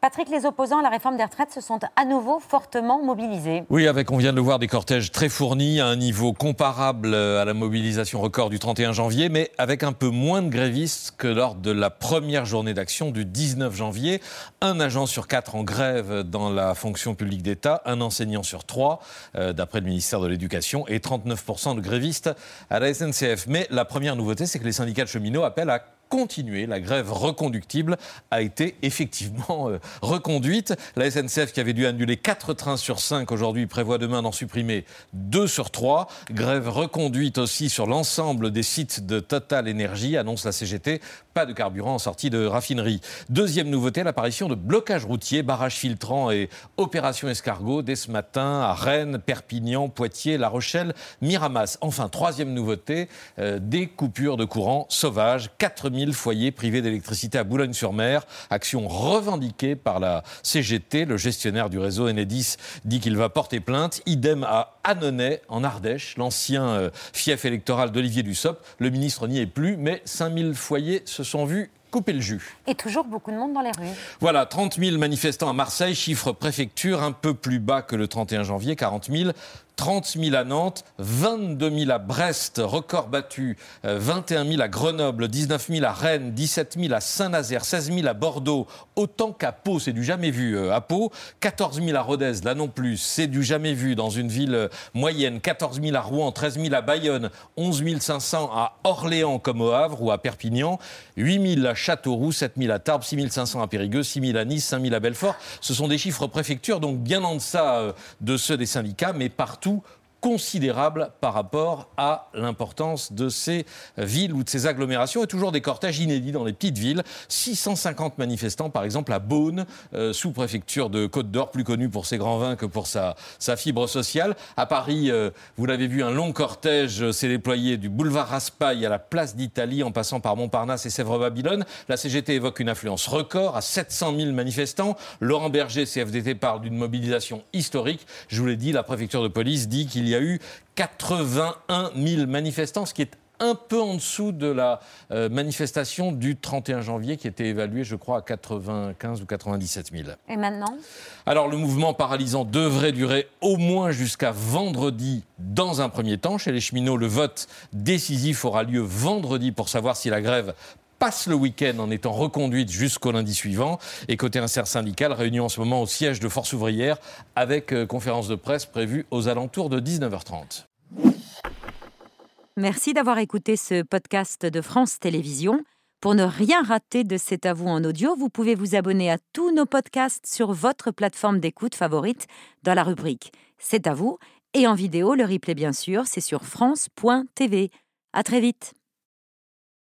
Patrick, les opposants à la réforme des retraites se sont à nouveau fortement mobilisés. Oui, avec, on vient de le voir, des cortèges très fournis, à un niveau comparable à la mobilisation record du 31 janvier, mais avec un peu moins de grévistes que lors de la première journée d'action du 19 janvier. Un agent sur quatre en grève dans la fonction publique d'État, un enseignant sur trois, euh, d'après le ministère de l'Éducation, et 39% de grévistes à la SNCF. Mais la première nouveauté, c'est que les syndicats de cheminots appellent à continuer. La grève reconductible a été effectivement euh, reconduite. La SNCF, qui avait dû annuler 4 trains sur 5 aujourd'hui, prévoit demain d'en supprimer 2 sur 3. Grève reconduite aussi sur l'ensemble des sites de Total Energy, annonce la CGT. Pas de carburant en sortie de raffinerie. Deuxième nouveauté, l'apparition de blocages routiers, barrages filtrants et opérations escargot dès ce matin à Rennes, Perpignan, Poitiers, La Rochelle, Miramas. Enfin, troisième nouveauté, euh, des coupures de courant sauvages. 4000 foyers privés d'électricité à Boulogne-sur-Mer. Action revendiquée par la CGT. Le gestionnaire du réseau Enedis dit qu'il va porter plainte. Idem à Annonay, en Ardèche, l'ancien euh, fief électoral d'Olivier Dussopt. Le ministre n'y est plus, mais 5000 foyers se sont vus couper le jus. Et toujours beaucoup de monde dans les rues. Voilà, 30 000 manifestants à Marseille, chiffre préfecture un peu plus bas que le 31 janvier, 40 000. 30 000 à Nantes, 22 000 à Brest, record battu, 21 euh, 000 à Grenoble, 19 000 à Rennes, 17 000 à Saint-Nazaire, 16 000 à Bordeaux, autant qu'à Pau, c'est du jamais vu euh, à Pau, 14 000 à Rodez, là non plus, c'est du jamais vu dans une ville euh, moyenne, 14 000 à Rouen, 13 000 à Bayonne, 11 500 à Orléans comme au Havre ou à Perpignan, 8 000 à Châteauroux, 7 000 à Tarbes, 6 500 à Périgueux, 6 000 à Nice, 5 000 à Belfort. Ce sont des chiffres préfectures, donc bien en deçà de ceux des syndicats, mais partout tout considérable par rapport à l'importance de ces villes ou de ces agglomérations et toujours des cortèges inédits dans les petites villes. 650 manifestants, par exemple, à Beaune, euh, sous-préfecture de Côte d'Or, plus connue pour ses grands vins que pour sa, sa fibre sociale. À Paris, euh, vous l'avez vu, un long cortège s'est déployé du boulevard Raspail à la place d'Italie en passant par Montparnasse et Sèvres-Babylone. La CGT évoque une influence record à 700 000 manifestants. Laurent Berger, CFDT, parle d'une mobilisation historique. Je vous l'ai dit, la préfecture de police dit qu'il il y a eu 81 000 manifestants, ce qui est un peu en dessous de la euh, manifestation du 31 janvier qui était évaluée, je crois, à 95 ou 97 000. Et maintenant? Alors, le mouvement paralysant devrait durer au moins jusqu'à vendredi dans un premier temps. Chez les cheminots, le vote décisif aura lieu vendredi pour savoir si la grève passe le week-end en étant reconduite jusqu'au lundi suivant. Et côté syndical, réunion en ce moment au siège de Force ouvrière avec euh, conférence de presse prévue aux alentours de 19h30. Merci d'avoir écouté ce podcast de France Télévisions. Pour ne rien rater de C'est à vous en audio, vous pouvez vous abonner à tous nos podcasts sur votre plateforme d'écoute favorite dans la rubrique C'est à vous et en vidéo, le replay bien sûr, c'est sur France.tv. À très vite.